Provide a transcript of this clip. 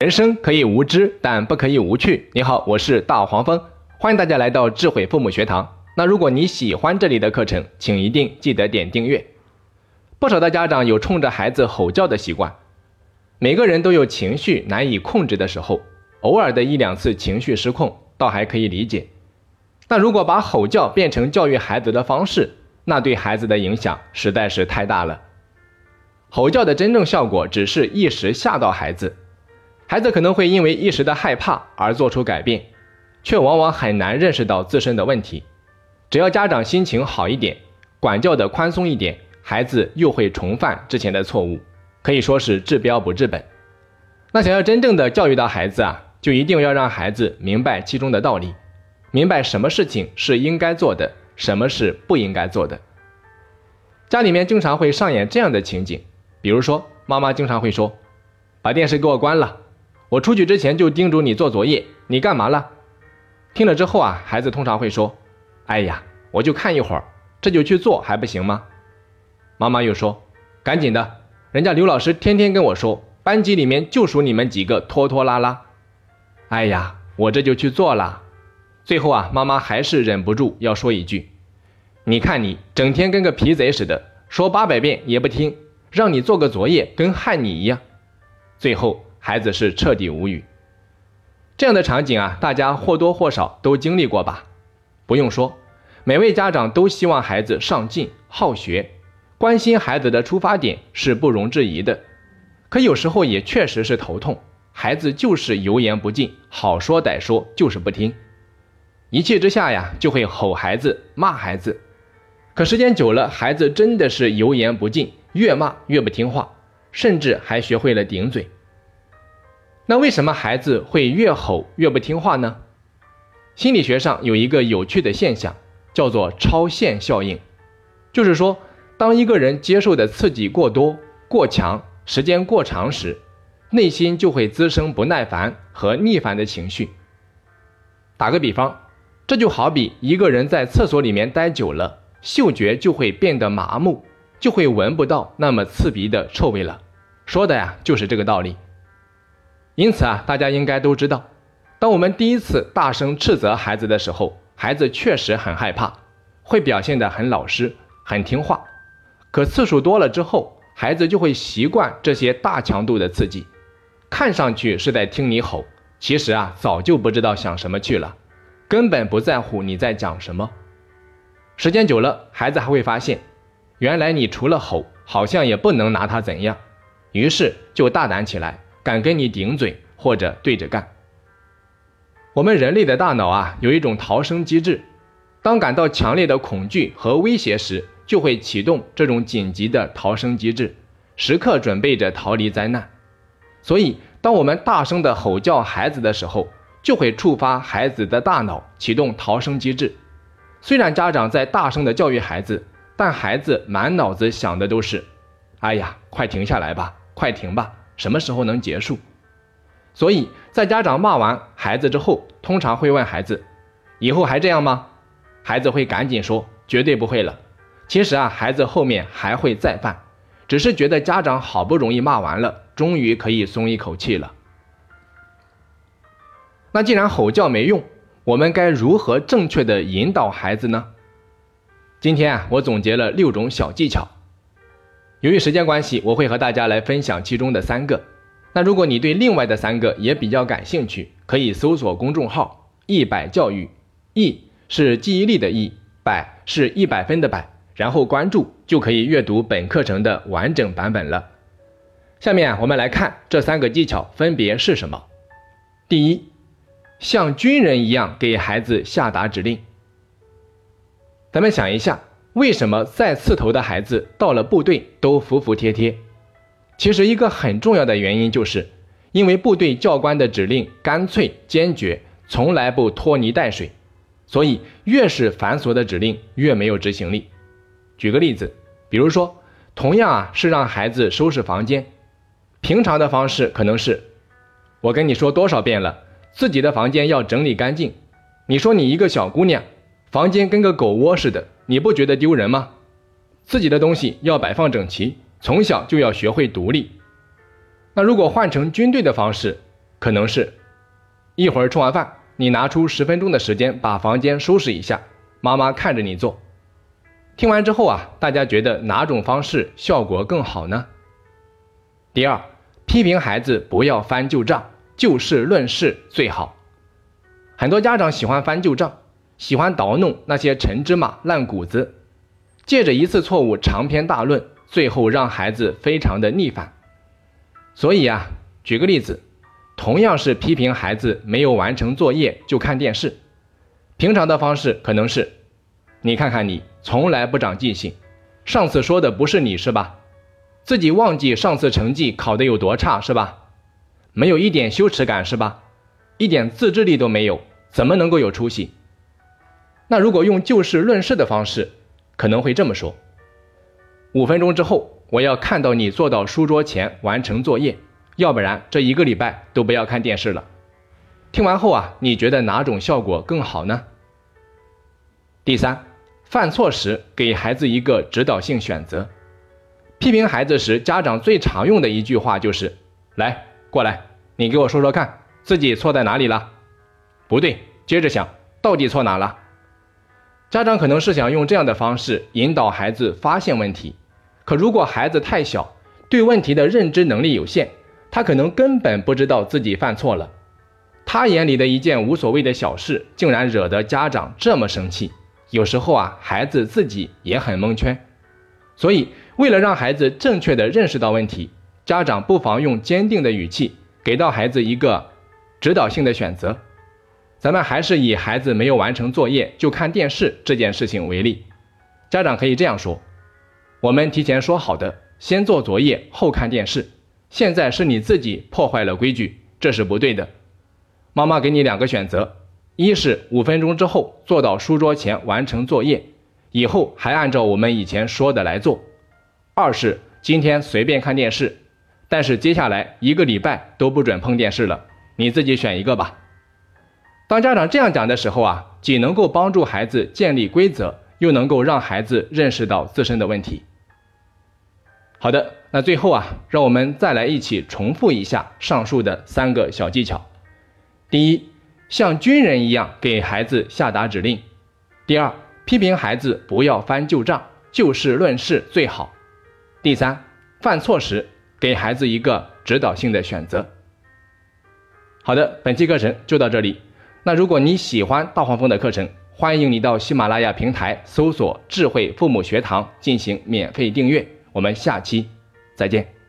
人生可以无知，但不可以无趣。你好，我是大黄蜂，欢迎大家来到智慧父母学堂。那如果你喜欢这里的课程，请一定记得点订阅。不少的家长有冲着孩子吼叫的习惯，每个人都有情绪难以控制的时候，偶尔的一两次情绪失控，倒还可以理解。那如果把吼叫变成教育孩子的方式，那对孩子的影响实在是太大了。吼叫的真正效果只是一时吓到孩子。孩子可能会因为一时的害怕而做出改变，却往往很难认识到自身的问题。只要家长心情好一点，管教的宽松一点，孩子又会重犯之前的错误，可以说是治标不治本。那想要真正的教育到孩子啊，就一定要让孩子明白其中的道理，明白什么事情是应该做的，什么是不应该做的。家里面经常会上演这样的情景，比如说妈妈经常会说：“把电视给我关了。”我出去之前就叮嘱你做作业，你干嘛了？听了之后啊，孩子通常会说：“哎呀，我就看一会儿，这就去做还不行吗？”妈妈又说：“赶紧的，人家刘老师天天跟我说，班级里面就属你们几个拖拖拉拉。”哎呀，我这就去做了。最后啊，妈妈还是忍不住要说一句：“你看你整天跟个皮贼似的，说八百遍也不听，让你做个作业跟害你一样。”最后。孩子是彻底无语，这样的场景啊，大家或多或少都经历过吧？不用说，每位家长都希望孩子上进好学，关心孩子的出发点是不容置疑的。可有时候也确实是头痛，孩子就是油盐不进，好说歹说就是不听，一气之下呀，就会吼孩子、骂孩子。可时间久了，孩子真的是油盐不进，越骂越不听话，甚至还学会了顶嘴。那为什么孩子会越吼越不听话呢？心理学上有一个有趣的现象，叫做超限效应，就是说，当一个人接受的刺激过多、过强、时间过长时，内心就会滋生不耐烦和逆反的情绪。打个比方，这就好比一个人在厕所里面待久了，嗅觉就会变得麻木，就会闻不到那么刺鼻的臭味了。说的呀，就是这个道理。因此啊，大家应该都知道，当我们第一次大声斥责孩子的时候，孩子确实很害怕，会表现得很老实、很听话。可次数多了之后，孩子就会习惯这些大强度的刺激，看上去是在听你吼，其实啊，早就不知道想什么去了，根本不在乎你在讲什么。时间久了，孩子还会发现，原来你除了吼，好像也不能拿他怎样，于是就大胆起来。敢跟你顶嘴或者对着干。我们人类的大脑啊，有一种逃生机制，当感到强烈的恐惧和威胁时，就会启动这种紧急的逃生机制，时刻准备着逃离灾难。所以，当我们大声的吼叫孩子的时候，就会触发孩子的大脑启动逃生机制。虽然家长在大声的教育孩子，但孩子满脑子想的都是：“哎呀，快停下来吧，快停吧。”什么时候能结束？所以在家长骂完孩子之后，通常会问孩子：“以后还这样吗？”孩子会赶紧说：“绝对不会了。”其实啊，孩子后面还会再犯，只是觉得家长好不容易骂完了，终于可以松一口气了。那既然吼叫没用，我们该如何正确的引导孩子呢？今天啊，我总结了六种小技巧。由于时间关系，我会和大家来分享其中的三个。那如果你对另外的三个也比较感兴趣，可以搜索公众号“一百教育”，“一”是记忆力的“一”，“百”是一百分的“百”，然后关注就可以阅读本课程的完整版本了。下面我们来看这三个技巧分别是什么。第一，像军人一样给孩子下达指令。咱们想一下。为什么再刺头的孩子到了部队都服服帖帖？其实一个很重要的原因就是，因为部队教官的指令干脆坚决，从来不拖泥带水，所以越是繁琐的指令越没有执行力。举个例子，比如说，同样啊是让孩子收拾房间，平常的方式可能是，我跟你说多少遍了，自己的房间要整理干净。你说你一个小姑娘，房间跟个狗窝似的。你不觉得丢人吗？自己的东西要摆放整齐，从小就要学会独立。那如果换成军队的方式，可能是一会儿吃完饭，你拿出十分钟的时间把房间收拾一下，妈妈看着你做。听完之后啊，大家觉得哪种方式效果更好呢？第二，批评孩子不要翻旧账，就事论事最好。很多家长喜欢翻旧账，喜欢捣弄那些陈芝麻烂谷子，借着一次错误长篇大论，最后让孩子非常的逆反。所以啊，举个例子，同样是批评孩子没有完成作业就看电视，平常的方式可能是，你看看你从来不长记性，上次说的不是你是吧？自己忘记上次成绩考得有多差是吧？没有一点羞耻感是吧？一点自制力都没有，怎么能够有出息？那如果用就事论事的方式，可能会这么说：五分钟之后。我要看到你坐到书桌前完成作业，要不然这一个礼拜都不要看电视了。听完后啊，你觉得哪种效果更好呢？第三，犯错时给孩子一个指导性选择。批评孩子时，家长最常用的一句话就是：“来，过来，你给我说说看，自己错在哪里了？不对，接着想，到底错哪了？”家长可能是想用这样的方式引导孩子发现问题。可如果孩子太小，对问题的认知能力有限，他可能根本不知道自己犯错了。他眼里的一件无所谓的小事，竟然惹得家长这么生气。有时候啊，孩子自己也很蒙圈。所以，为了让孩子正确的认识到问题，家长不妨用坚定的语气给到孩子一个指导性的选择。咱们还是以孩子没有完成作业就看电视这件事情为例，家长可以这样说。我们提前说好的，先做作业后看电视。现在是你自己破坏了规矩，这是不对的。妈妈给你两个选择：一是五分钟之后坐到书桌前完成作业，以后还按照我们以前说的来做；二是今天随便看电视，但是接下来一个礼拜都不准碰电视了。你自己选一个吧。当家长这样讲的时候啊，既能够帮助孩子建立规则，又能够让孩子认识到自身的问题。好的，那最后啊，让我们再来一起重复一下上述的三个小技巧。第一，像军人一样给孩子下达指令；第二，批评孩子不要翻旧账，就事论事最好；第三，犯错时给孩子一个指导性的选择。好的，本期课程就到这里。那如果你喜欢大黄蜂的课程，欢迎你到喜马拉雅平台搜索“智慧父母学堂”进行免费订阅。我们下期再见。